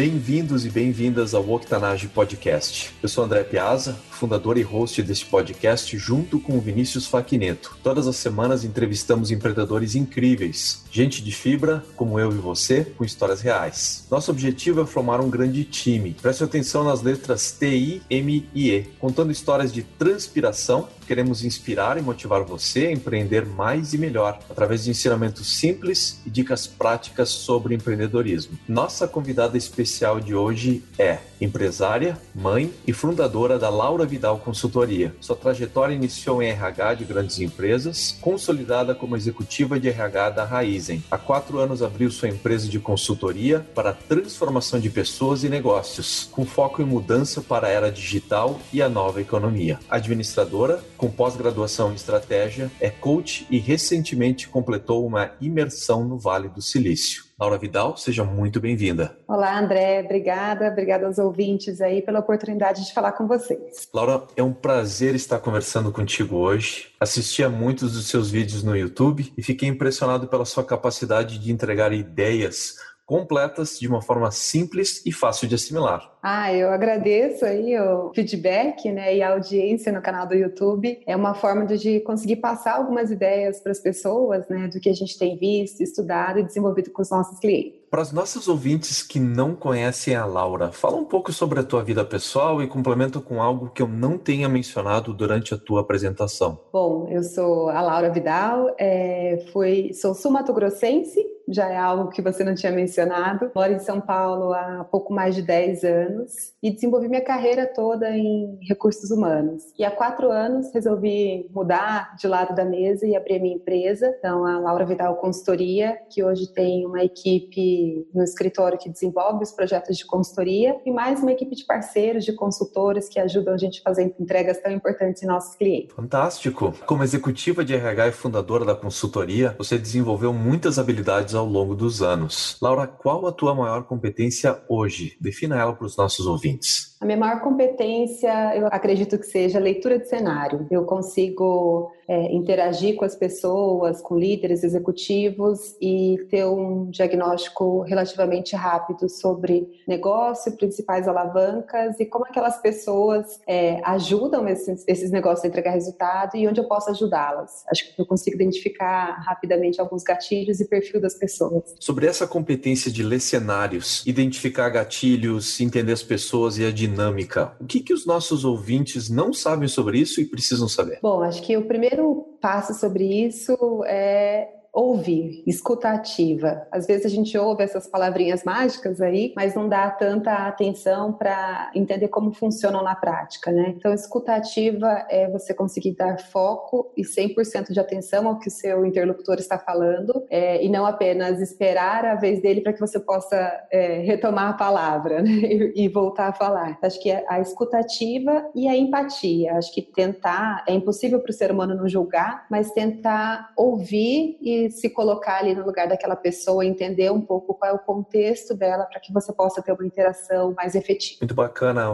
bem-vindos e bem-vindas ao Octanage Podcast. Eu sou André Piazza, fundador e host deste podcast, junto com o Vinícius Faquineto. Todas as semanas entrevistamos empreendedores incríveis, gente de fibra, como eu e você, com histórias reais. Nosso objetivo é formar um grande time. Preste atenção nas letras T, I, M e E, contando histórias de transpiração. Queremos inspirar e motivar você a empreender mais e melhor, através de ensinamentos simples e dicas práticas sobre empreendedorismo. Nossa convidada especial de hoje é empresária, mãe e fundadora da Laura Vidal Consultoria. Sua trajetória iniciou em RH de grandes empresas, consolidada como executiva de RH da Raizen. Há quatro anos abriu sua empresa de consultoria para transformação de pessoas e negócios, com foco em mudança para a era digital e a nova economia. Administradora, com pós-graduação em estratégia, é coach e recentemente completou uma imersão no Vale do Silício. Laura Vidal, seja muito bem-vinda. Olá, André, obrigada, obrigada aos ouvintes aí pela oportunidade de falar com vocês. Laura, é um prazer estar conversando contigo hoje. Assisti a muitos dos seus vídeos no YouTube e fiquei impressionado pela sua capacidade de entregar ideias completas de uma forma simples e fácil de assimilar. Ah, eu agradeço aí o feedback né, e a audiência no canal do YouTube. É uma forma de conseguir passar algumas ideias para as pessoas né, do que a gente tem visto, estudado e desenvolvido com os nossos clientes. Para os nossos ouvintes que não conhecem a Laura, fala um pouco sobre a tua vida pessoal e complementa com algo que eu não tenha mencionado durante a tua apresentação. Bom, eu sou a Laura Vidal, é, fui, sou sul-mato-grossense, já é algo que você não tinha mencionado. Moro em São Paulo há pouco mais de 10 anos e desenvolvi minha carreira toda em recursos humanos. E há quatro anos resolvi mudar de lado da mesa e abrir a minha empresa, então a Laura Vidal Consultoria, que hoje tem uma equipe no escritório que desenvolve os projetos de consultoria e mais uma equipe de parceiros, de consultores que ajudam a gente a fazer entregas tão importantes em nossos clientes. Fantástico! Como executiva de RH e fundadora da consultoria, você desenvolveu muitas habilidades ao longo dos anos. Laura, qual a tua maior competência hoje? Defina ela para os nossos ouvintes. A minha maior competência, eu acredito que seja leitura de cenário. Eu consigo é, interagir com as pessoas, com líderes executivos e ter um diagnóstico relativamente rápido sobre negócio, principais alavancas e como aquelas pessoas é, ajudam esses, esses negócios a entregar resultado e onde eu posso ajudá-las. Acho que eu consigo identificar rapidamente alguns gatilhos e perfil das pessoas. Sobre essa competência de ler cenários, identificar gatilhos, entender as pessoas e a dinâmica, o que, que os nossos ouvintes não sabem sobre isso e precisam saber? Bom, acho que o primeiro passo sobre isso é ouvir, escuta ativa. Às vezes a gente ouve essas palavrinhas mágicas aí, mas não dá tanta atenção para entender como funcionam na prática, né? Então, escuta ativa é você conseguir dar foco e 100% de atenção ao que o seu interlocutor está falando é, e não apenas esperar a vez dele para que você possa é, retomar a palavra né? e, e, voltar a falar. Acho que é a escuta ativa e a empatia. Acho que tentar, é impossível para o ser humano não julgar, mas tentar ouvir e se colocar ali no lugar daquela pessoa, entender um pouco qual é o contexto dela para que você possa ter uma interação mais efetiva. Muito bacana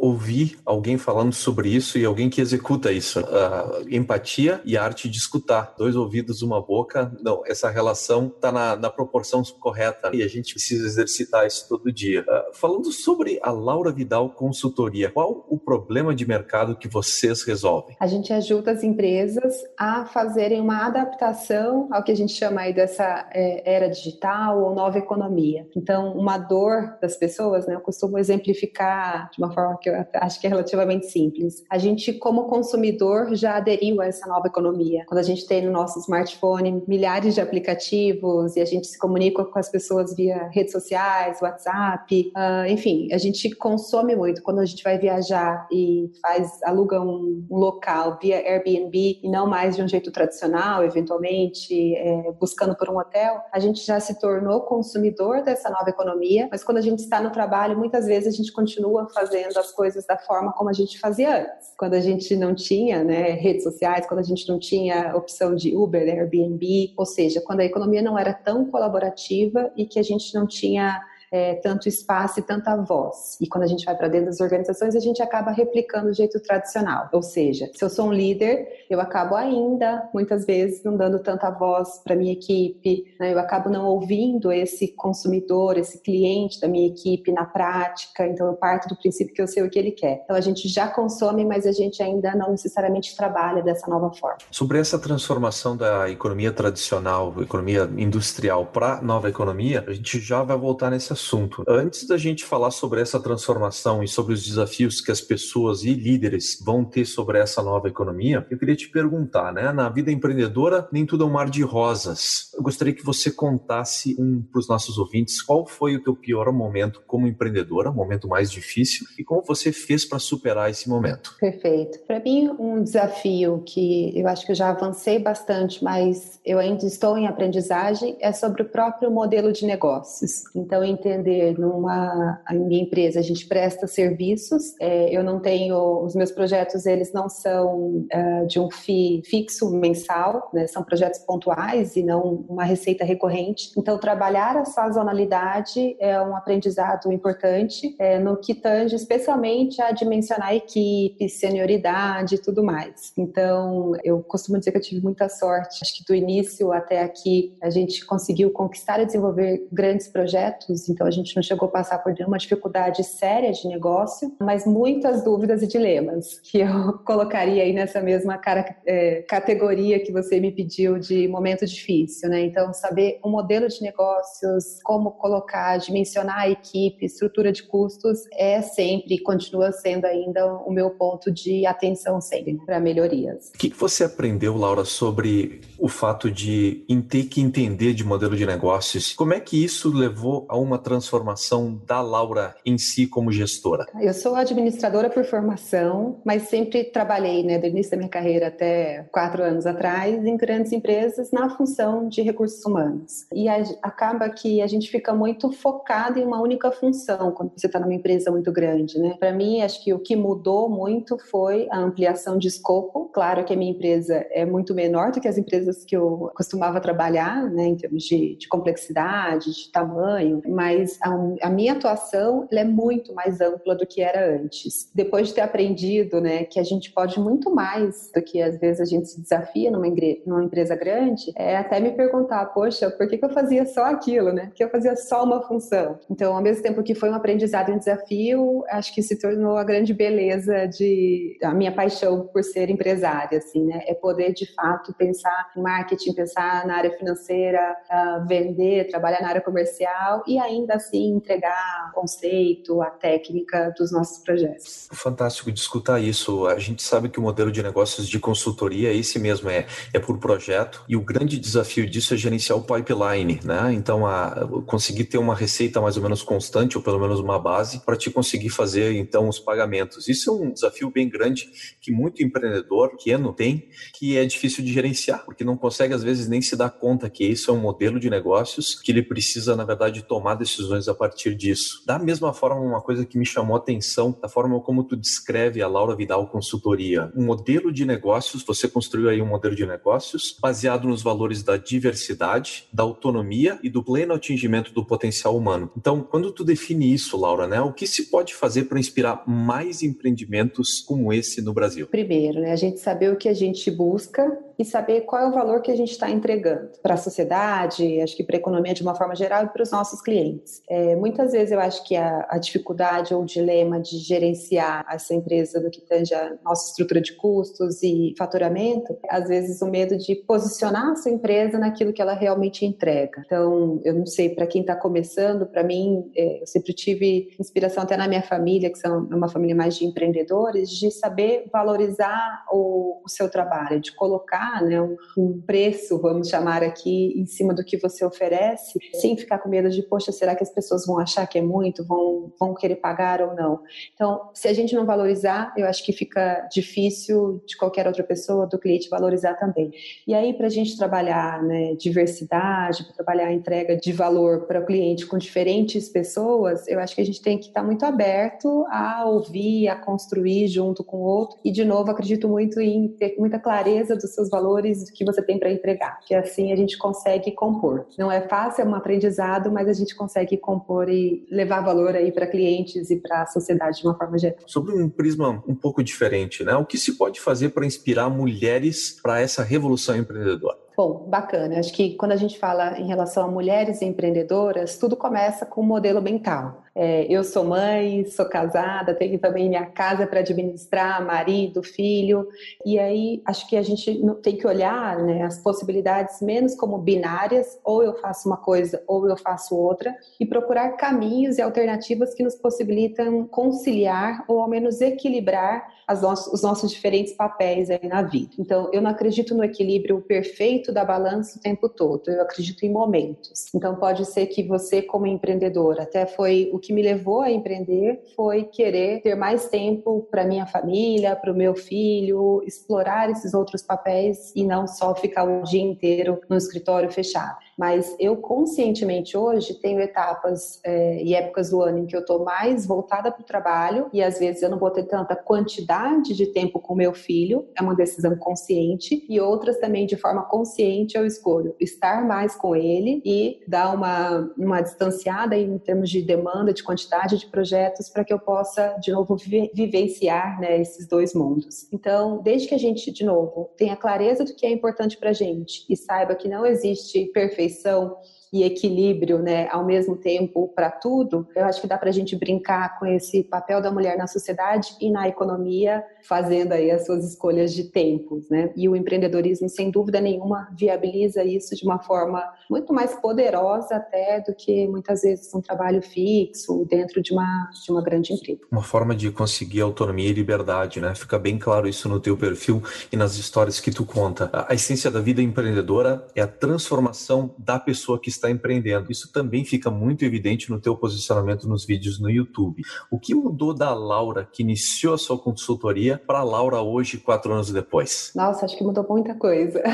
ouvir alguém falando sobre isso e alguém que executa isso. A empatia e a arte de escutar. Dois ouvidos, uma boca. Não, essa relação está na, na, proporção correta e a gente precisa exercitar isso todo dia. Uh, falando sobre a Laura Vidal Consultoria, qual o problema de mercado que vocês resolvem? A gente ajuda as empresas a fazerem uma adaptação ao que a gente chama aí dessa é, era digital ou nova economia. Então, uma dor das pessoas, né, eu costumo exemplificar de uma forma que eu acho que é relativamente simples. A gente, como consumidor, já aderiu a essa nova economia. Quando a gente tem no nosso smartphone milhares de aplicativos e a gente se comunica com as pessoas via redes sociais, WhatsApp, uh, enfim, a gente consome muito. Quando a gente vai viajar e faz aluga um, um local via Airbnb e não mais de um jeito tradicional, eventualmente é, buscando por um hotel, a gente já se tornou consumidor dessa nova economia, mas quando a gente está no trabalho, muitas vezes a gente continua fazendo as coisas da forma como a gente fazia antes. Quando a gente não tinha né, redes sociais, quando a gente não tinha opção de Uber, Airbnb, ou seja, quando a economia não era tão colaborativa e que a gente não tinha é, tanto espaço e tanta voz. E quando a gente vai para dentro das organizações, a gente acaba replicando o jeito tradicional. Ou seja, se eu sou um líder, eu acabo ainda, muitas vezes, não dando tanta voz para minha equipe, né? eu acabo não ouvindo esse consumidor, esse cliente da minha equipe na prática. Então, eu parto do princípio que eu sei o que ele quer. Então, a gente já consome, mas a gente ainda não necessariamente trabalha dessa nova forma. Sobre essa transformação da economia tradicional, economia industrial, para nova economia, a gente já vai voltar nesse assunto. Antes da gente falar sobre essa transformação e sobre os desafios que as pessoas e líderes vão ter sobre essa nova economia, eu queria te perguntar, né? Na vida empreendedora, nem tudo é um mar de rosas. Eu gostaria que você contasse um para os nossos ouvintes qual foi o teu pior momento como empreendedora, momento mais difícil, e como você fez para superar esse momento. Perfeito. Para mim, um desafio que eu acho que eu já avancei bastante, mas eu ainda estou em aprendizagem, é sobre o próprio modelo de negócios. Então, entender entender, numa a minha empresa a gente presta serviços. É, eu não tenho os meus projetos, eles não são é, de um FII fixo mensal, né? São projetos pontuais e não uma receita recorrente. Então trabalhar a sazonalidade é um aprendizado importante é, no que tange especialmente a dimensionar equipe, senioridade e tudo mais. Então eu costumo dizer que eu tive muita sorte. Acho que do início até aqui a gente conseguiu conquistar e desenvolver grandes projetos então a gente não chegou a passar por nenhuma dificuldade séria de negócio, mas muitas dúvidas e dilemas que eu colocaria aí nessa mesma cara, é, categoria que você me pediu de momento difícil, né? Então saber o modelo de negócios, como colocar, dimensionar a equipe, estrutura de custos é sempre e continua sendo ainda o meu ponto de atenção sempre para melhorias. O que você aprendeu, Laura, sobre o fato de ter que entender de modelo de negócios? Como é que isso levou a uma transformação da Laura em si como gestora? Eu sou administradora por formação, mas sempre trabalhei, né, do início da minha carreira até quatro anos atrás, em grandes empresas na função de recursos humanos. E a, acaba que a gente fica muito focado em uma única função quando você está numa empresa muito grande, né? Para mim, acho que o que mudou muito foi a ampliação de escopo. Claro que a minha empresa é muito menor do que as empresas que eu costumava trabalhar, né, em termos de, de complexidade, de tamanho, mas mas a, a, minha atuação é muito mais ampla do que era antes. Depois de ter aprendido, né, que a gente pode muito mais do que às vezes a gente se desafia numa, numa empresa grande, é até me perguntar, poxa, por que, que eu fazia só aquilo, né? Porque eu fazia só uma função. Então, ao mesmo tempo que foi um aprendizado e um desafio, acho que se tornou a grande beleza de a minha paixão por ser empresária, assim, né? É poder de fato pensar em marketing, pensar na área financeira, uh, vender, trabalhar na área comercial e ainda ainda assim entregar o conceito, a técnica dos nossos projetos. Fantástico de escutar isso. A gente sabe que o modelo de negócios de consultoria é esse mesmo, é, é por projeto, e o grande desafio disso é gerenciar o pipeline, né? Então, a, conseguir ter uma receita mais ou menos constante, ou pelo menos uma base, para te conseguir fazer, então, os pagamentos. Isso é um desafio bem grande que muito empreendedor pequeno tem, que é difícil de gerenciar, porque não consegue, às vezes, nem se dar conta que isso é um modelo de negócios que ele precisa, na verdade, tomar decisões decisões a partir disso. Da mesma forma, uma coisa que me chamou a atenção, da forma como tu descreve a Laura Vidal Consultoria, um modelo de negócios, você construiu aí um modelo de negócios baseado nos valores da diversidade, da autonomia e do pleno atingimento do potencial humano. Então, quando tu define isso, Laura, né, o que se pode fazer para inspirar mais empreendimentos como esse no Brasil? Primeiro, né, a gente saber o que a gente busca e saber qual é o valor que a gente está entregando para a sociedade, acho que para a economia de uma forma geral e para os nossos clientes. É, muitas vezes eu acho que a, a, dificuldade ou o dilema de gerenciar essa empresa no que tange a nossa estrutura de custos e faturamento, às vezes o medo de posicionar a sua empresa naquilo que ela realmente entrega. Então, eu não sei, para quem está começando, para mim, é, eu sempre tive inspiração até na minha família, que são uma família mais de empreendedores, de saber valorizar o, o seu trabalho, de colocar colocar né, um, preço, vamos chamar aqui, em cima do que você oferece, sem ficar com medo de, poxa, será que as pessoas vão achar que é muito, vão, vão querer pagar ou não? Então, se a gente não valorizar, eu acho que fica difícil de qualquer outra pessoa, do cliente valorizar também. E aí, para a gente trabalhar né, diversidade, para trabalhar a entrega de valor para o cliente com diferentes pessoas, eu acho que a gente tem que estar muito aberto a ouvir, a construir junto com o outro. E, de novo, acredito muito em ter muita clareza dos seus valores, do que você tem para entregar, que assim a gente consegue compor. Não é fácil, é um aprendizado, mas a gente consegue compor e levar valor aí para clientes e para a sociedade de uma forma geral. Sobre um prisma um pouco diferente, né? O que se pode fazer para inspirar mulheres para essa revolução empreendedora? Bom, bacana. Acho que quando a gente fala em relação a mulheres empreendedoras, tudo começa com o modelo mental. É, eu sou mãe, sou casada, tenho também minha casa para administrar, marido, filho, e aí acho que a gente tem que olhar né, as possibilidades menos como binárias, ou eu faço uma coisa ou eu faço outra, e procurar caminhos e alternativas que nos possibilitam conciliar ou ao menos equilibrar os nossos diferentes papéis aí na vida. Então, eu não acredito no equilíbrio perfeito da balança o tempo todo, eu acredito em momentos. Então, pode ser que você, como empreendedora, até foi o que me levou a empreender foi querer ter mais tempo para minha família, para o meu filho, explorar esses outros papéis e não só ficar o dia inteiro no escritório fechado. Mas eu conscientemente hoje tenho etapas é, e épocas do ano em que eu estou mais voltada para o trabalho e às vezes eu não vou ter tanta quantidade de tempo com meu filho, é uma decisão consciente, e outras também de forma consciente eu escolho estar mais com ele e dar uma, uma distanciada em termos de demanda de quantidade de projetos para que eu possa, de novo, vivenciar né, esses dois mundos. Então, desde que a gente, de novo, tenha clareza do que é importante para gente e saiba que não existe perfeição So e equilíbrio, né, ao mesmo tempo para tudo, eu acho que dá para a gente brincar com esse papel da mulher na sociedade e na economia, fazendo aí as suas escolhas de tempos, né? E o empreendedorismo, sem dúvida nenhuma, viabiliza isso de uma forma muito mais poderosa até do que muitas vezes um trabalho fixo dentro de uma de uma grande empresa. Uma forma de conseguir autonomia e liberdade, né? Fica bem claro isso no teu perfil e nas histórias que tu conta. A essência da vida empreendedora é a transformação da pessoa que está está empreendendo. Isso também fica muito evidente no teu posicionamento nos vídeos no YouTube. O que mudou da Laura que iniciou a sua consultoria para a Laura hoje, quatro anos depois? Nossa, acho que mudou muita coisa.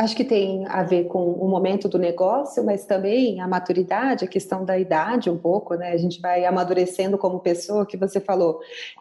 acho que tem a ver com o momento do negócio, mas também a maturidade, a questão da idade um pouco, né? A gente vai amadurecendo como pessoa, que você falou.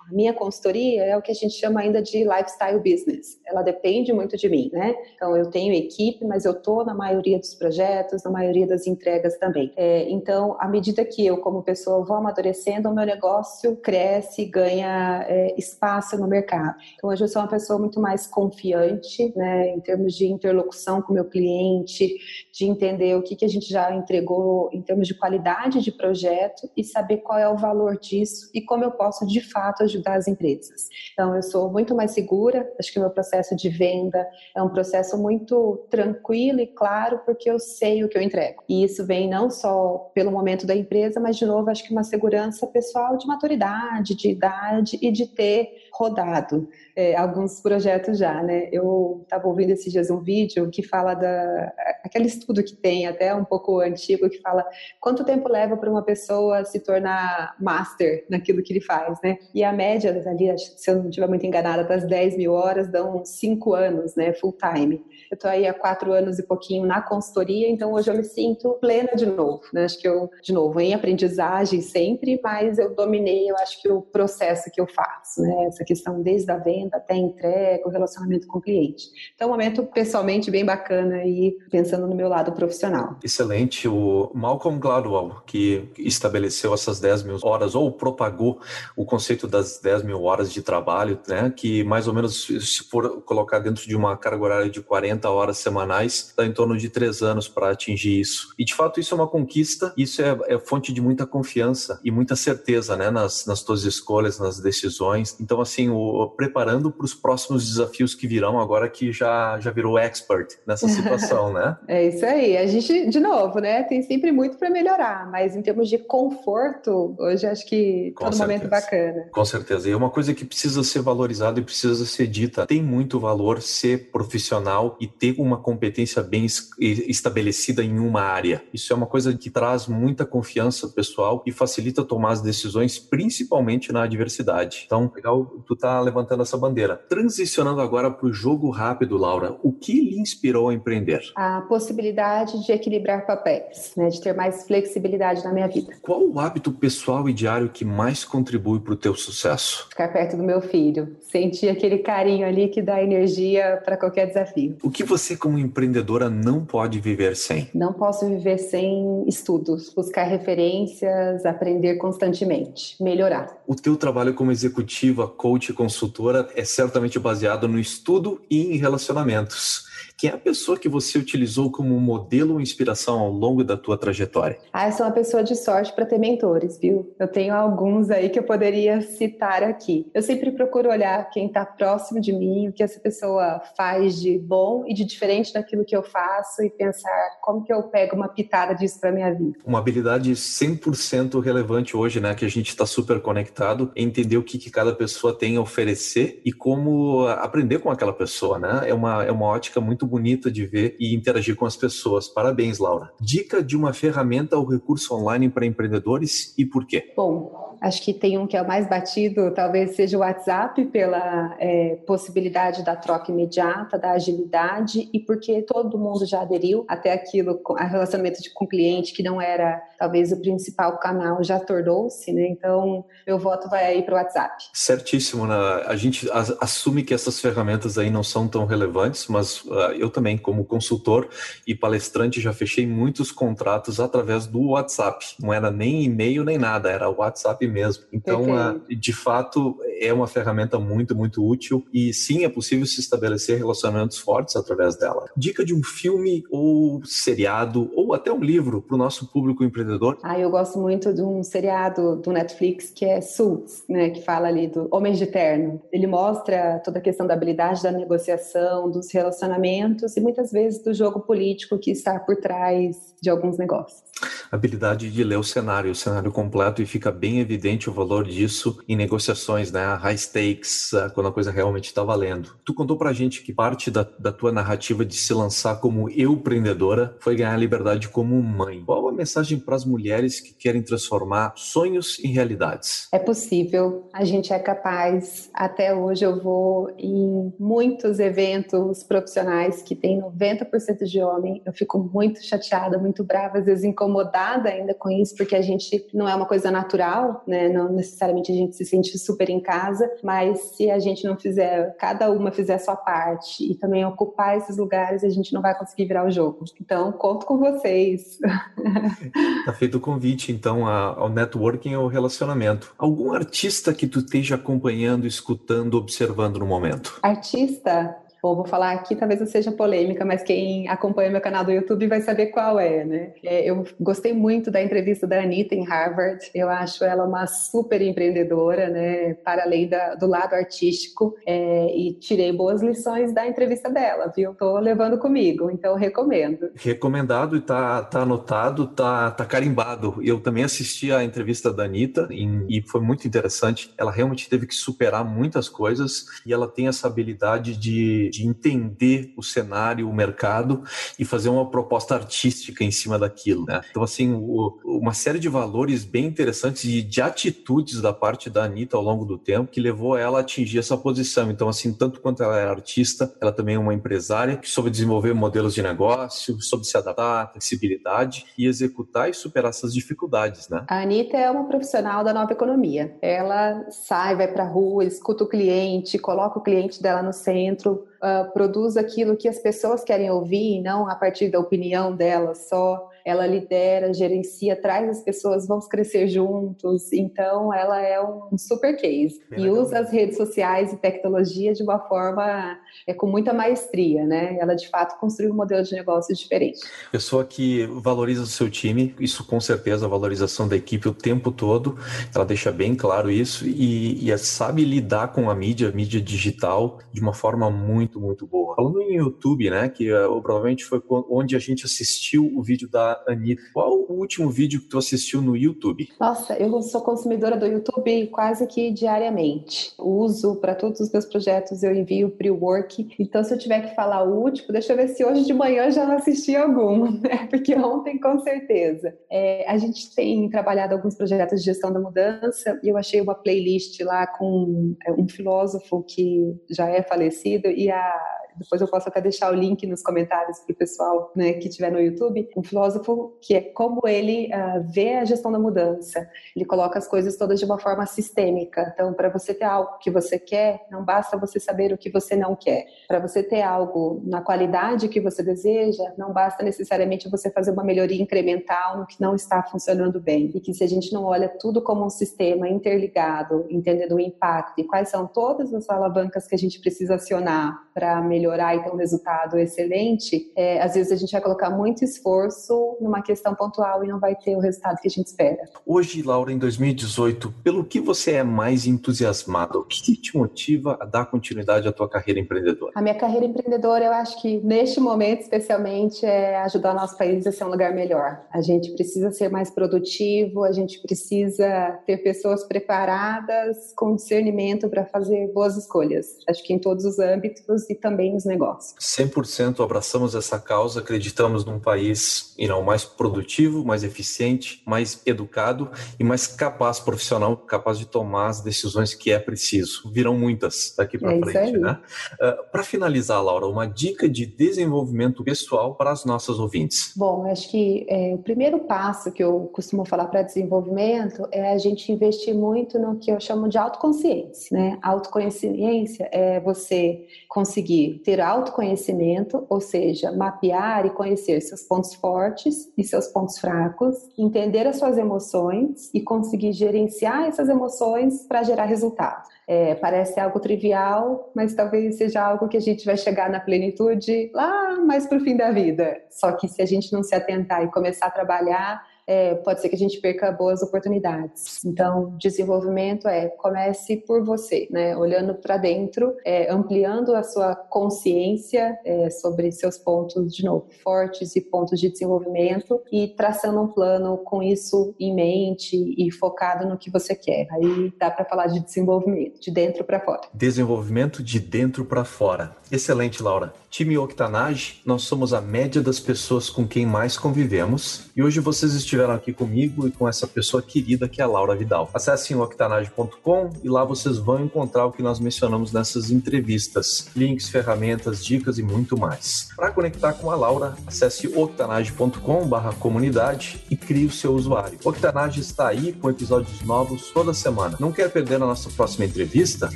A minha consultoria é o que a gente chama ainda de lifestyle business. Ela depende muito de mim, né? Então eu tenho equipe, mas eu tô na maioria dos projetos, na maioria das entregas também. É, então, à medida que eu como pessoa vou amadurecendo, o meu negócio cresce, ganha é, espaço no mercado. Então hoje eu sou uma pessoa muito mais confiante, né? Em termos de interlocução com o meu cliente, de entender o que, que a gente já entregou em termos de qualidade de projeto e saber qual é o valor disso e como eu posso de fato ajudar as empresas. Então, eu sou muito mais segura, acho que o meu processo de venda é um processo muito tranquilo e claro, porque eu sei o que eu entrego. E isso vem não só pelo momento da empresa, mas de novo, acho que uma segurança pessoal de maturidade, de idade e de ter rodado é, alguns projetos já, né? Eu estava ouvindo esses dias um vídeo que fala da aquele estudo que tem até um pouco antigo que fala quanto tempo leva para uma pessoa se tornar master naquilo que ele faz, né? E a média ali, se eu não estiver muito enganada, das 10 mil horas dão 5 anos, né? Full time. Eu estou aí há quatro anos e pouquinho na consultoria, então hoje eu me sinto plena de novo, né? Acho que eu, de novo, em aprendizagem sempre, mas eu dominei, eu acho que o processo que eu faço, né? Essa questão desde a venda até a entrega, o relacionamento com o cliente. Então, um momento pessoalmente bem bacana e pensando no meu lado profissional. Excelente. O Malcolm Gladwell, que estabeleceu essas 10 mil horas, ou propagou o conceito das 10 mil horas de trabalho, né? Que mais ou menos, se for colocar dentro de uma carga horária de 40 horas semanais, dá em torno de três anos para atingir isso. E de fato, isso é uma conquista, isso é, é fonte de muita confiança e muita certeza, né? Nas, nas tuas escolhas, nas decisões. Então, assim, assim, o, preparando para os próximos desafios que virão agora que já, já virou expert nessa situação, né? É isso aí. A gente, de novo, né, tem sempre muito para melhorar, mas em termos de conforto, hoje acho que todo certeza. momento bacana. Com certeza. E é uma coisa que precisa ser valorizada e precisa ser dita. Tem muito valor ser profissional e ter uma competência bem estabelecida em uma área. Isso é uma coisa que traz muita confiança pessoal e facilita tomar as decisões, principalmente na adversidade. Então, legal, tu tá levantando essa bandeira. Transicionando agora para o jogo rápido, Laura, o que lhe inspirou a empreender? A possibilidade de equilibrar papéis, né, de ter mais flexibilidade na minha vida. Qual o hábito pessoal e diário que mais contribui para o teu sucesso? Ficar perto do meu filho, sentir aquele carinho ali que dá energia para qualquer desafio. O que você, como empreendedora, não pode viver sem? Não posso viver sem estudos, buscar referências, aprender constantemente, melhorar. O teu trabalho como executiva, coach consultora é certamente baseado no estudo e em relacionamentos. Quem é a pessoa que você utilizou como modelo ou inspiração ao longo da tua trajetória? Ah, eu sou uma pessoa de sorte para ter mentores, viu? Eu tenho alguns aí que eu poderia citar aqui. Eu sempre procuro olhar quem está próximo de mim, o que essa pessoa faz de bom e de diferente daquilo que eu faço e pensar como que eu pego uma pitada disso para minha vida. Uma habilidade 100% relevante hoje, né, que a gente está super conectado, é entender o que, que cada pessoa tem a oferecer e como aprender com aquela pessoa, né? É uma, é uma ótica muito bonita de ver e interagir com as pessoas. Parabéns, Laura. Dica de uma ferramenta ou recurso online para empreendedores e por quê? Bom, Acho que tem um que é o mais batido, talvez seja o WhatsApp, pela é, possibilidade da troca imediata, da agilidade e porque todo mundo já aderiu até aquilo, a relacionamento com o cliente, que não era talvez o principal canal, já tornou-se, né? Então, meu voto vai aí para o WhatsApp. Certíssimo, né? A gente assume que essas ferramentas aí não são tão relevantes, mas uh, eu também, como consultor e palestrante, já fechei muitos contratos através do WhatsApp. Não era nem e-mail nem nada, era o WhatsApp mesmo. Então, de fato, é uma ferramenta muito, muito útil e sim, é possível se estabelecer relacionamentos fortes através dela. Dica de um filme ou seriado ou até um livro para o nosso público empreendedor? Ah, eu gosto muito de um seriado do Netflix que é Suits, né, que fala ali do Homens de Terno. Ele mostra toda a questão da habilidade da negociação, dos relacionamentos e muitas vezes do jogo político que está por trás de alguns negócios. Habilidade de ler o cenário, o cenário completo e fica bem evidente o valor disso em negociações, né? High stakes, ah, quando a coisa realmente está valendo. Tu contou pra gente que parte da, da tua narrativa de se lançar como eu empreendedora foi ganhar liberdade como mãe. Qual a mensagem para as mulheres que querem transformar sonhos em realidades? É possível, a gente é capaz. Até hoje eu vou em muitos eventos profissionais que tem 90% de homem. Eu fico muito chateada, muito brava, às vezes incomodada ainda com isso, porque a gente não é uma coisa natural, né? Não necessariamente a gente se sente super em casa, mas se a gente não fizer, cada uma fizer a sua parte e também ocupar esses lugares, a gente não vai conseguir virar o jogo. Então, conto com vocês. Tá feito o convite, então, ao networking e ao relacionamento. Algum artista que tu esteja acompanhando, escutando, observando no momento? Artista? Vou falar aqui, talvez não seja polêmica, mas quem acompanha meu canal do YouTube vai saber qual é, né? É, eu gostei muito da entrevista da Anitta em Harvard. Eu acho ela uma super empreendedora, né? Para além da, do lado artístico. É, e tirei boas lições da entrevista dela, viu? Tô levando comigo, então recomendo. Recomendado e tá, tá anotado, tá, tá carimbado. Eu também assisti a entrevista da Anitta em, e foi muito interessante. Ela realmente teve que superar muitas coisas e ela tem essa habilidade de de, entender o cenário, o mercado e fazer uma proposta artística em cima daquilo. Né? Então, assim, o, uma série de valores bem interessantes e de atitudes da parte da Anitta ao longo do tempo que levou ela a atingir essa posição. Então, assim, tanto quanto ela é artista, ela também é uma empresária que soube desenvolver modelos de negócio, soube se adaptar, flexibilidade e executar e superar essas dificuldades, né? A Anitta é uma profissional da nova economia. Ela sai, vai para a rua, escuta o cliente, coloca o cliente dela no centro, uh, produz aquilo que as pessoas querem ouvir, não a partir da opinião delas só ela lidera, gerencia, traz as pessoas, vamos crescer juntos. Então, ela é um super case Bem e legal. usa as redes sociais e tecnologia de uma forma é, com muita maestria, né? Ela de fato construiu um modelo de negócio diferente. Pessoa que valoriza o seu time, isso com certeza a valorização da equipe o tempo todo. Ela deixa bem claro isso e, e sabe lidar com a mídia, a mídia digital, de uma forma muito, muito boa. Falando em YouTube, né? Que uh, provavelmente foi onde a gente assistiu o vídeo da Anitta. Qual o último vídeo que tu assistiu no YouTube? Nossa, eu sou consumidora do YouTube quase que diariamente. Uso para todos os meus projetos, eu envio pre-work. Então, se eu tiver que falar o último, deixa eu ver se hoje de manhã já assisti algum, né? Porque ontem, com certeza. É, a gente tem trabalhado alguns projetos de gestão da mudança e eu achei uma playlist lá com é, um filósofo que já é falecido e a a depois eu posso até deixar o link nos comentários para o pessoal né, que estiver no YouTube, um filósofo que é como ele uh, vê a gestão da mudança. Ele coloca as coisas todas de uma forma sistêmica. Então, para você ter algo que você quer, não basta você saber o que você não quer. Para você ter algo na qualidade que você deseja, não basta necessariamente você fazer uma melhoria incremental no que não está funcionando bem. E que se a gente não olha tudo como um sistema interligado, entendendo o impacto e quais são todas as alavancas que a gente precisa acionar para melhorar e ter um resultado excelente, é, às vezes a gente vai colocar muito esforço numa questão pontual e não vai ter o resultado que a gente espera. Hoje, Laura, em 2018, pelo que você é mais entusiasmada? O que te motiva a dar continuidade à tua carreira empreendedora? A minha carreira empreendedora, eu acho que neste momento, especialmente, é ajudar o nosso país a ser um lugar melhor. A gente precisa ser mais produtivo, a gente precisa ter pessoas preparadas com discernimento para fazer boas escolhas. Acho que em todos os âmbitos e também nos negócios. 100% abraçamos essa causa, acreditamos num país you know, mais produtivo, mais eficiente, mais educado e mais capaz profissional, capaz de tomar as decisões que é preciso. Virão muitas daqui para é frente, né? Uh, ah, para finalizar, Laura, uma dica de desenvolvimento pessoal para as nossas ouvintes. Bom, acho que é, o primeiro passo que eu costumo falar para desenvolvimento é a gente investir muito no que eu chamo de autoconsciência, né? Autoconsciência é você conseguir ter autoconhecimento, ou seja, mapear e conhecer seus pontos fortes e seus pontos fracos, entender as suas emoções e conseguir gerenciar essas emoções para gerar resultado. É, parece algo trivial, mas talvez seja algo que a gente vai chegar na plenitude lá mais para o fim da vida. Só que se a gente não se atentar e começar a trabalhar é, pode ser que a gente perca boas oportunidades. Então, desenvolvimento é comece por você, né? Olhando para dentro, é, ampliando a sua consciência é, sobre seus pontos, de novo, fortes e pontos de desenvolvimento e traçando um plano com isso em mente e focado no que você quer. Aí dá para falar de desenvolvimento, de dentro para fora. Desenvolvimento de dentro para fora. Excelente, Laura. Time Octanage, nós somos a média das pessoas com quem mais convivemos e hoje vocês estiveram aqui comigo e com essa pessoa querida que é a Laura Vidal. Acessem octanage.com e lá vocês vão encontrar o que nós mencionamos nessas entrevistas: links, ferramentas, dicas e muito mais. Para conectar com a Laura, acesse octanage.com/comunidade e crie o seu usuário. Octanage está aí com episódios novos toda semana. Não quer perder a nossa próxima entrevista?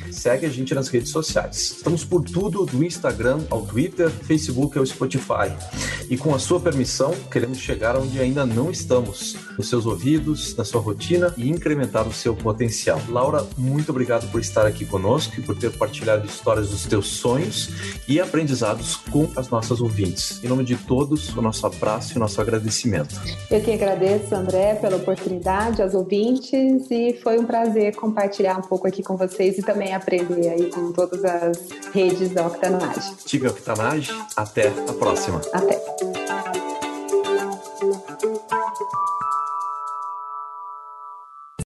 Segue a gente nas redes sociais. Estamos por tudo do Instagram ao Twitter Facebook ou Spotify. E com a sua permissão, queremos chegar onde ainda não estamos, nos seus ouvidos, na sua rotina e incrementar o seu potencial. Laura, muito obrigado por estar aqui conosco e por ter partilhado histórias dos teus sonhos e aprendizados com as nossas ouvintes. Em nome de todos, o nosso abraço e o nosso agradecimento. Eu que agradeço, André, pela oportunidade, aos ouvintes, e foi um prazer compartilhar um pouco aqui com vocês e também aprender aí com todas as redes da Octanage. Tiga Octanage, até a próxima. Até.